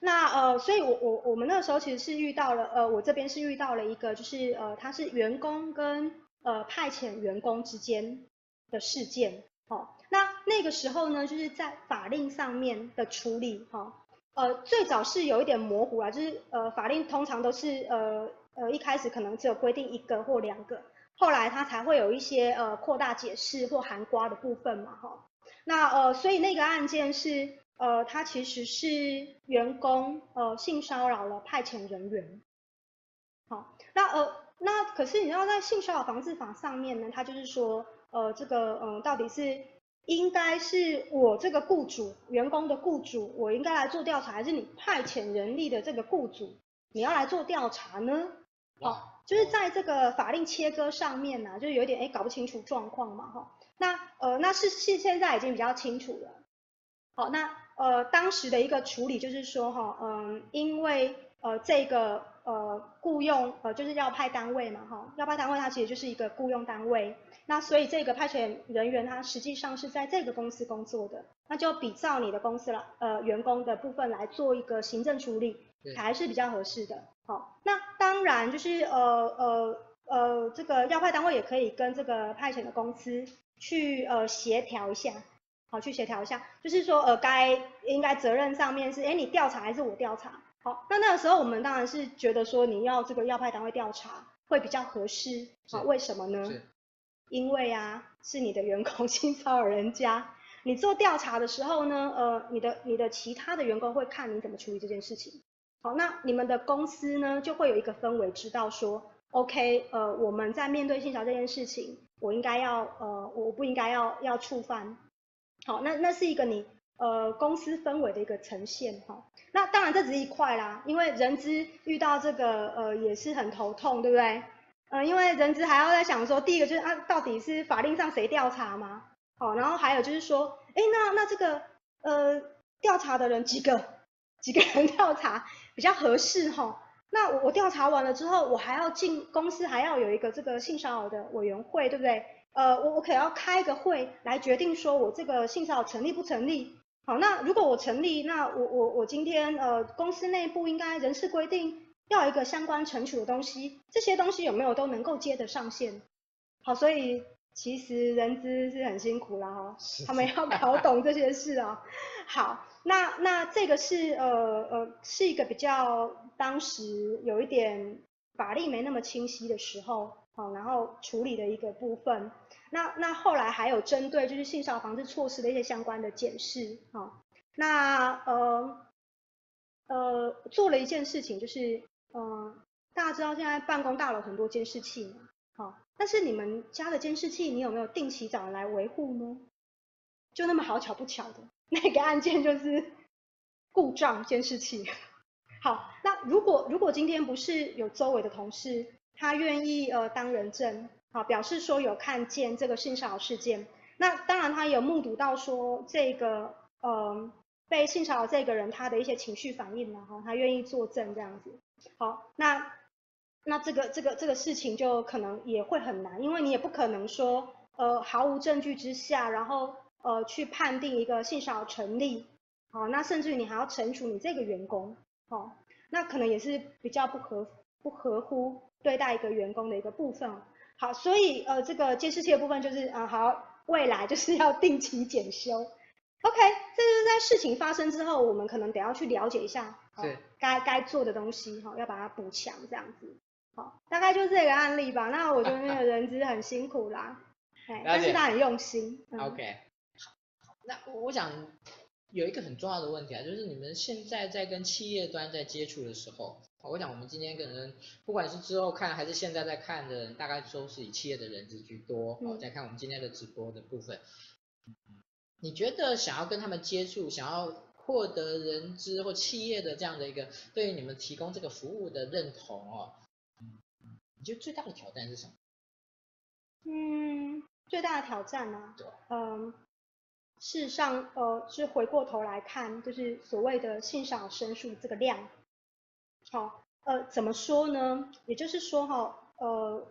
那呃，所以我我我们那个时候其实是遇到了，呃，我这边是遇到了一个，就是呃，他是员工跟呃，派遣员工之间的事件，哦，那那个时候呢，就是在法令上面的处理，哈、呃，最早是有一点模糊啊，就是呃，法令通常都是呃呃一开始可能只有规定一个或两个，后来它才会有一些呃扩大解释或含括的部分嘛，哈、那呃，所以那个案件是呃，它其实是员工呃性骚扰了派遣人员，好、那呃。那可是你知道，在性骚扰防治法上面呢，它就是说，呃，这个，呃，到底是应该是我这个雇主，员工的雇主，我应该来做调查，还是你派遣人力的这个雇主，你要来做调查呢？哦，就是在这个法令切割上面呢，就有点哎搞不清楚状况嘛，哈。那呃，那是是现在已经比较清楚了。好，那呃当时的一个处理就是说，哈，嗯，因为呃这个。呃，雇佣呃就是要派单位嘛，哈，要派单位它其实就是一个雇佣单位，那所以这个派遣人员他实际上是在这个公司工作的，那就比照你的公司了，呃，员工的部分来做一个行政处理，还是比较合适的。好，那当然就是呃呃呃这个要派单位也可以跟这个派遣的公司去呃协调一下，好，去协调一下，就是说呃该应该责任上面是，哎，你调查还是我调查？好，那那个时候我们当然是觉得说你要这个要派单位调查会比较合适，啊，为什么呢？因为啊，是你的员工性骚扰人家，你做调查的时候呢，呃，你的你的其他的员工会看你怎么处理这件事情。好，那你们的公司呢，就会有一个氛围，知道说，OK，呃，我们在面对性骚扰这件事情，我应该要，呃，我不应该要要触犯。好，那那是一个你呃公司氛围的一个呈现哈。那当然这只是一块啦，因为人资遇到这个呃也是很头痛，对不对？呃，因为人资还要在想说，第一个就是啊，到底是法令上谁调查吗？好，然后还有就是说，哎，那那这个呃调查的人几个，几个人调查比较合适哈？那我我调查完了之后，我还要进公司，还要有一个这个性骚扰的委员会，对不对？呃，我我可要开一个会来决定说我这个性骚扰成立不成立？好，那如果我成立，那我我我今天呃公司内部应该人事规定。要一个相关惩处的东西，这些东西有没有都能够接得上线？好，所以其实人资是很辛苦啦哈，他们要搞懂这些事啊。好，那那这个是呃呃是一个比较当时有一点法律没那么清晰的时候，好，然后处理的一个部分。那那后来还有针对就是性骚扰防治措施的一些相关的检视，好，那呃呃做了一件事情就是。嗯，大家知道现在办公大楼很多监视器嘛，好，但是你们家的监视器，你有没有定期找人来维护呢？就那么好巧不巧的，那个案件就是故障监视器。[LAUGHS] 好，那如果如果今天不是有周围的同事，他愿意呃当人证，好，表示说有看见这个性骚扰事件，那当然他有目睹到说这个呃被性骚扰这个人他的一些情绪反应，然后他愿意作证这样子。好，那那这个这个这个事情就可能也会很难，因为你也不可能说，呃，毫无证据之下，然后呃去判定一个性骚扰成立，好，那甚至于你还要惩处你这个员工，好，那可能也是比较不合不合乎对待一个员工的一个部分，好，所以呃这个监视器的部分就是啊、呃、好，未来就是要定期检修，OK，这就是在事情发生之后，我们可能得要去了解一下。对，该该做的东西哈，要把它补强这样子，好，大概就是这个案例吧。那我觉得那个人资很辛苦啦，哎，但是他很用心。嗯、OK，好，那我想有一个很重要的问题啊，就是你们现在在跟企业端在接触的时候，我想我们今天可能不管是之后看还是现在在看的人，大概都是以企业的人资居多。好、嗯，再看我们今天的直播的部分，你觉得想要跟他们接触，想要？获得人资或企业的这样的一个对于你们提供这个服务的认同哦，你觉得最大的挑战是什么？嗯，最大的挑战呢、啊？对，嗯，事实上，呃，是回过头来看，就是所谓的性骚扰申诉这个量，好，呃，怎么说呢？也就是说，哈，呃，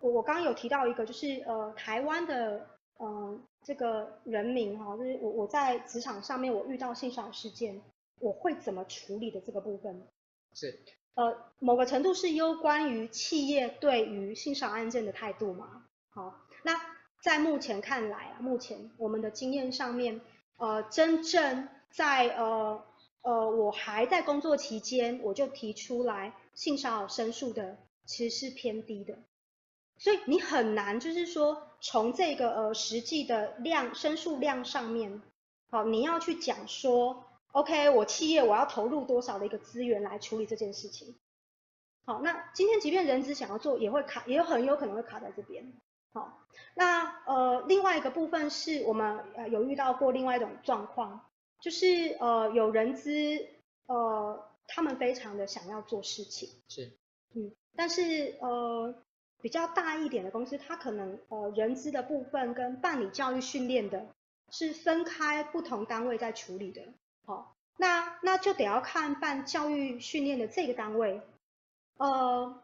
我我刚刚有提到一个，就是呃，台湾的。嗯，这个人民哈，就是我我在职场上面我遇到性骚扰事件，我会怎么处理的这个部分是呃某个程度是攸关于企业对于性骚扰案件的态度嘛。好，那在目前看来啊，目前我们的经验上面，呃，真正在呃呃我还在工作期间，我就提出来性骚扰申诉的，其实是偏低的。所以你很难，就是说从这个呃实际的量申诉量上面，好，你要去讲说，OK，我企业我要投入多少的一个资源来处理这件事情。好，那今天即便人资想要做，也会卡，也很有可能会卡在这边。好，那呃另外一个部分是我们呃有遇到过另外一种状况，就是呃有人资呃他们非常的想要做事情，是，嗯，但是呃。比较大一点的公司，它可能呃人资的部分跟办理教育训练的是分开不同单位在处理的，好、哦，那那就得要看办教育训练的这个单位，呃，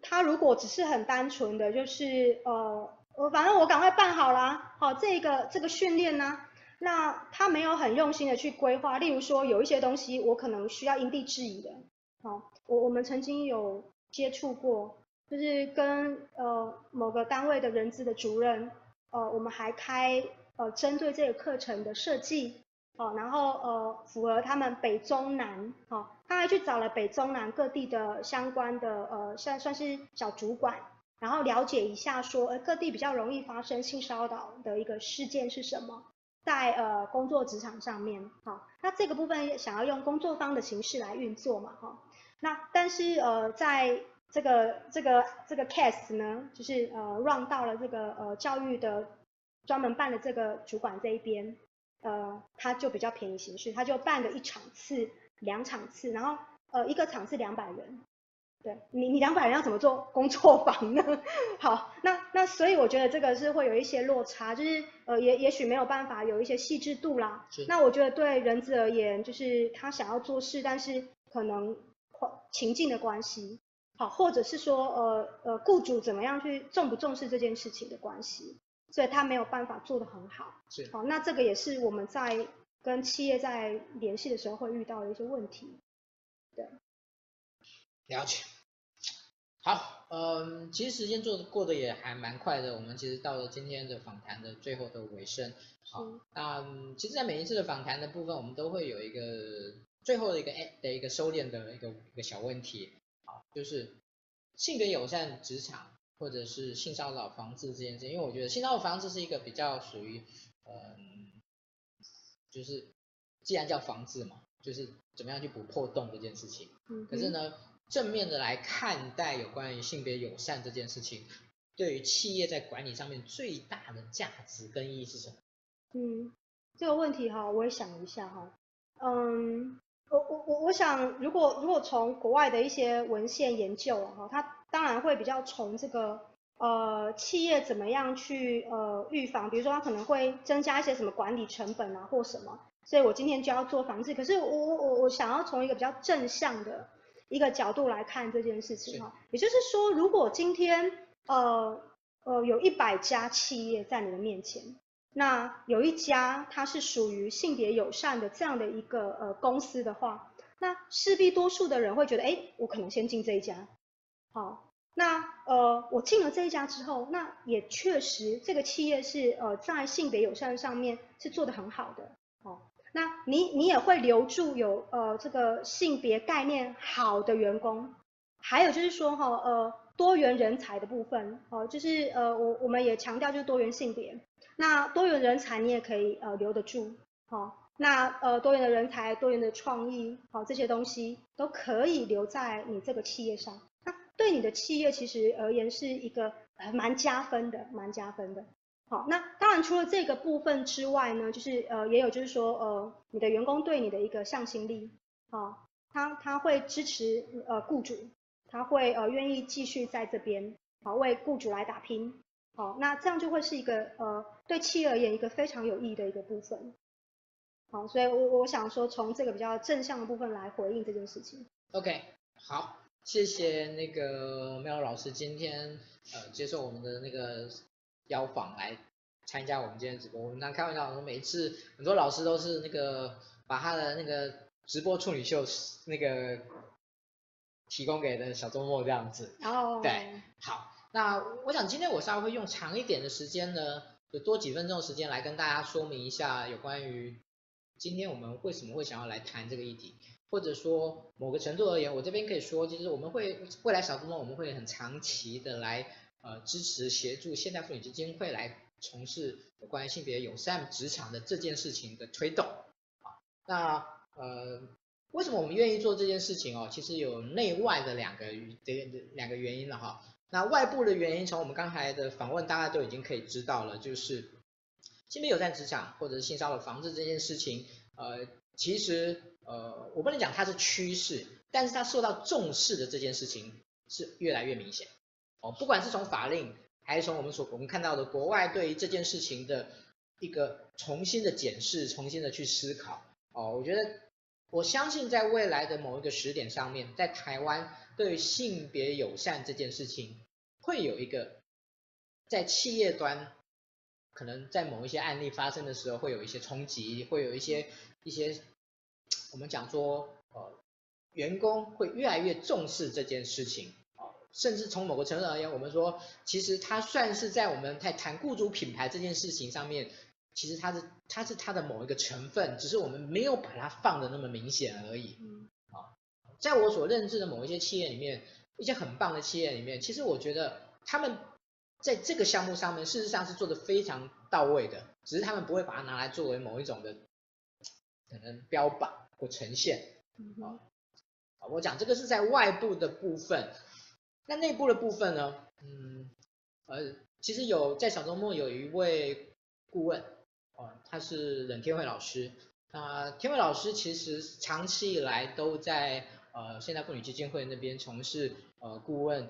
他如果只是很单纯的就是呃，我反正我赶快办好啦，好、哦，这个这个训练呢，那他没有很用心的去规划，例如说有一些东西我可能需要因地制宜的，好、我我们曾经有接触过。就是跟呃某个单位的人资的主任，呃，我们还开呃针对这个课程的设计，哦，然后呃符合他们北中南，哦，他还去找了北中南各地的相关的呃算算是小主管，然后了解一下说，呃各地比较容易发生性骚扰的一个事件是什么，在呃工作职场上面，好、那这个部分想要用工作方的形式来运作嘛，哈、那但是呃在这个这个这个 case 呢，就是呃 run 到了这个呃教育的专门办的这个主管这一边，呃他就比较便宜形式，他就办个一场次、两场次，然后呃一个场次两百人，对你你两百人要怎么做工作坊呢？[LAUGHS] 好，那那所以我觉得这个是会有一些落差，就是呃也也许没有办法有一些细致度啦。那我觉得对人资而言，就是他想要做事，但是可能情境的关系。好，或者是说，呃呃，雇主怎么样去重不重视这件事情的关系，所以他没有办法做得很好。是。好，那这个也是我们在跟企业在联系的时候会遇到的一些问题。对。了解。好，嗯，其实时间做的过得也还蛮快的，我们其实到了今天的访谈的最后的尾声。好，那其实，在每一次的访谈的部分，我们都会有一个最后的一个哎的一个收敛的一个一个小问题。好就是性别友善职场，或者是性骚扰防治这件事情，因为我觉得性骚扰防治是一个比较属于，嗯，就是既然叫防治嘛，就是怎么样去补破洞这件事情。嗯。可是呢，正面的来看待有关于性别友善这件事情，对于企业在管理上面最大的价值跟意义是什么？嗯，这个问题哈，我也想一下哈，嗯。我我我我想，如果如果从国外的一些文献研究哈，它当然会比较从这个呃企业怎么样去呃预防，比如说它可能会增加一些什么管理成本啊或什么，所以我今天就要做防治。可是我我我我想要从一个比较正向的一个角度来看这件事情哈，也就是说，如果今天呃呃有一百家企业在你的面前。那有一家它是属于性别友善的这样的一个呃公司的话，那势必多数的人会觉得，哎，我可能先进这一家。好，那呃我进了这一家之后，那也确实这个企业是呃在性别友善上面是做得很好的。那你你也会留住有呃这个性别概念好的员工，还有就是说哈呃多元人才的部分，哦就是呃我我们也强调就是多元性别。那多元人才你也可以呃留得住，好、哦，那呃多元的人才、多元的创意，好、哦、这些东西都可以留在你这个企业上。那对你的企业其实而言是一个蛮加分的，蛮加分的。好、那当然除了这个部分之外呢，就是呃也有就是说呃你的员工对你的一个向心力，好、他他会支持呃雇主，他会呃愿意继续在这边好、哦、为雇主来打拼。好，那这样就会是一个呃，对企业而言一个非常有意义的一个部分。好，所以我我想说，从这个比较正向的部分来回应这件事情。OK，好，谢谢那个妙老师今天呃接受我们的那个邀访来参加我们今天直播。我们那开玩笑说，每一次很多老师都是那个把他的那个直播处女秀那个提供给的小周末这样子。哦。对，好。那我想今天我稍微会用长一点的时间呢，就多几分钟的时间来跟大家说明一下有关于今天我们为什么会想要来谈这个议题，或者说某个程度而言，我这边可以说，就是我们会未来小周末我们会很长期的来呃支持协助现代妇女基金会来从事有关于性别友善职场的这件事情的推动。啊，那呃为什么我们愿意做这件事情哦？其实有内外的两个这两个原因了哈。那外部的原因，从我们刚才的访问，大家都已经可以知道了，就是性别友善职场或者是性骚扰防治这件事情，呃，其实呃，我不能讲它是趋势，但是它受到重视的这件事情是越来越明显。哦，不管是从法令，还是从我们所我们看到的国外对于这件事情的一个重新的检视、重新的去思考。哦，我觉得我相信在未来的某一个时点上面，在台湾。对于性别友善这件事情，会有一个在企业端，可能在某一些案例发生的时候，会有一些冲击，会有一些一些我们讲说，呃，员工会越来越重视这件事情，甚至从某个程度而言，我们说其实它算是在我们在谈雇主品牌这件事情上面，其实它是它是它的某一个成分，只是我们没有把它放的那么明显而已。嗯，啊，在我所认知的某一些企业里面，一些很棒的企业里面，其实我觉得他们在这个项目上面，事实上是做的非常到位的，只是他们不会把它拿来作为某一种的可能标榜或呈现。啊，我讲这个是在外部的部分。那内部的部分呢？嗯，呃，其实有在小周末有一位顾问，哦，他是冷天惠老师。那天惠老师其实长期以来都在呃现代妇女基金会那边从事呃顾问，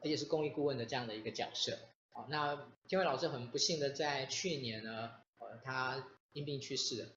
而且是公益顾问的这样的一个角色。好，那天惠老师很不幸的在去年呢，呃，他因病去世了。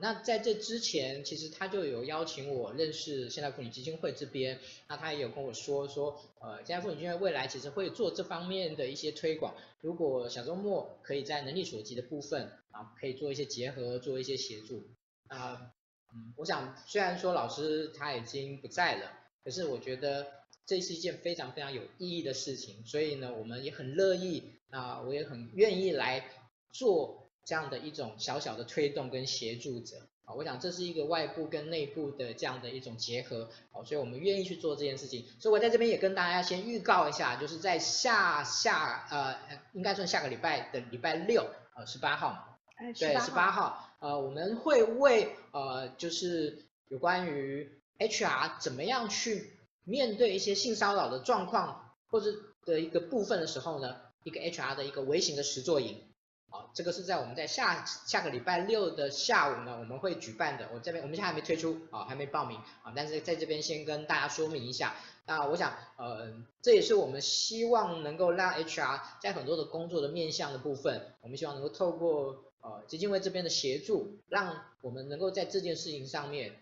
那在这之前，其实他就有邀请我认识现代妇女基金会这边，那他也有跟我说说，呃，现代妇女基金会未来其实会做这方面的一些推广，如果小周末可以在能力所及的部分啊，可以做一些结合，做一些协助。啊，嗯，我想虽然说老师他已经不在了，可是我觉得这是一件非常非常有意义的事情，所以呢，我们也很乐意啊，我也很愿意来做。这样的一种小小的推动跟协助者啊，我想这是一个外部跟内部的这样的一种结合，好，所以我们愿意去做这件事情。所以我在这边也跟大家先预告一下，就是在下下呃，应该算下个礼拜的礼拜六，呃，十八号嘛，对，十八号，呃，我们会为呃，就是有关于 HR 怎么样去面对一些性骚扰的状况或者的一个部分的时候呢，一个 HR 的一个微型的实作营。好，这个是在我们在下下个礼拜六的下午呢，我们会举办的。我这边我们现在还没推出啊，还没报名啊，但是在这边先跟大家说明一下。那我想，呃，这也是我们希望能够让 HR 在很多的工作的面向的部分，我们希望能够透过呃基金会这边的协助，让我们能够在这件事情上面，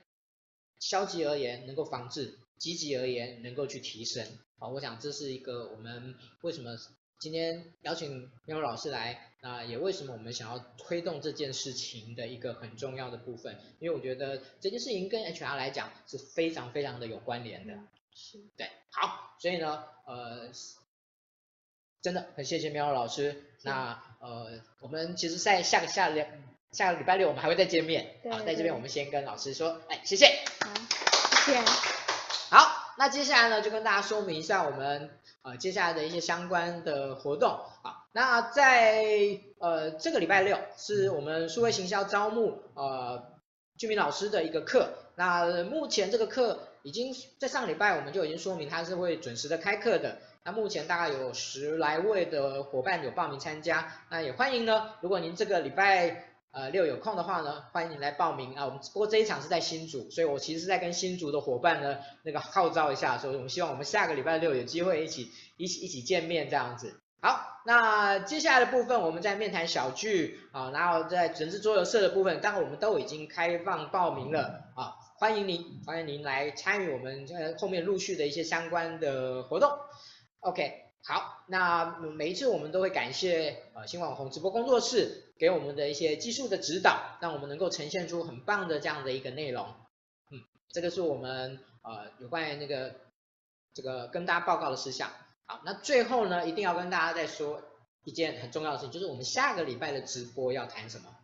消极而言能够防治，积极而言能够去提升。好，我想这是一个我们为什么。今天邀请喵老师来，那也为什么我们想要推动这件事情的一个很重要的部分，因为我觉得这件事情跟 HR 来讲是非常非常的有关联的。是，对，好，所以呢，呃，真的很谢谢喵老师。那呃，我们其实在下个下两下个礼拜六我们还会再见面。好，在这边我们先跟老师说，哎，谢谢。好，谢谢。好，那接下来呢，就跟大家说明一下我们。呃，接下来的一些相关的活动，啊，那在呃这个礼拜六是我们数位行销招募呃俊明老师的一个课，那目前这个课已经在上个礼拜我们就已经说明他是会准时的开课的，那目前大概有十来位的伙伴有报名参加，那也欢迎呢，如果您这个礼拜。呃，六有空的话呢，欢迎你来报名啊。我们不过这一场是在新竹，所以我其实是在跟新竹的伙伴呢那个号召一下，所以我们希望我们下个礼拜六有机会一起一起一起见面这样子。好，那接下来的部分我们在面谈小聚啊，然后在人资桌游社的部分，当然我们都已经开放报名了啊，欢迎您欢迎您来参与我们呃后面陆续的一些相关的活动。OK。好，那每一次我们都会感谢呃新网红直播工作室给我们的一些技术的指导，让我们能够呈现出很棒的这样的一个内容。嗯，这个是我们呃有关于那个这个跟大家报告的事项。好，那最后呢，一定要跟大家再说一件很重要的事情，就是我们下个礼拜的直播要谈什么？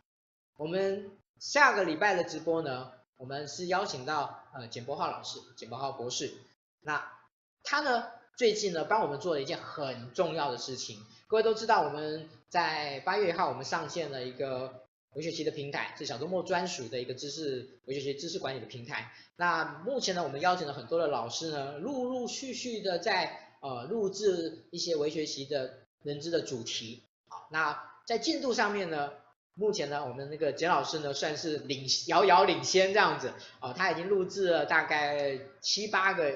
我们下个礼拜的直播呢，我们是邀请到呃简博浩老师，简博浩博士，那他呢？最近呢，帮我们做了一件很重要的事情。各位都知道，我们在八月一号，我们上线了一个微学习的平台，是小周末专属的一个知识微学习知识管理的平台。那目前呢，我们邀请了很多的老师呢，陆陆续续的在呃录制一些微学习的人知的主题。好，那在进度上面呢，目前呢，我们那个简老师呢，算是领遥遥领先这样子。啊、他已经录制了大概七八个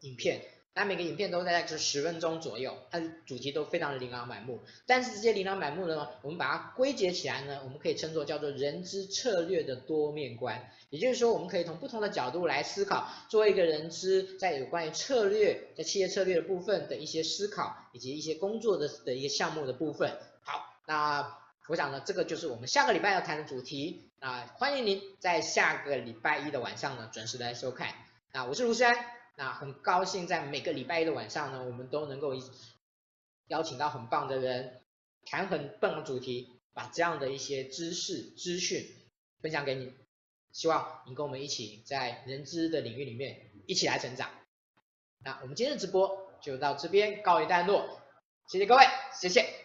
影片。那每个影片都大概是十分钟左右，它的主题都非常的琳琅满目。但是这些琳琅满目的呢，我们把它归结起来呢，我们可以称作叫做人资策略的多面观。也就是说，我们可以从不同的角度来思考，作为一个人资在有关于策略，在企业策略的部分的一些思考，以及一些工作的的一个项目的部分。好，那我想呢，这个就是我们下个礼拜要谈的主题。那欢迎您在下个礼拜一的晚上呢，准时来收看。那我是卢山。那很高兴在每个礼拜一的晚上呢，我们都能够邀请到很棒的人，谈很棒的主题，把这样的一些知识资讯分享给你。希望你跟我们一起在人知的领域里面一起来成长。那我们今天的直播就到这边告一段落，谢谢各位，谢谢。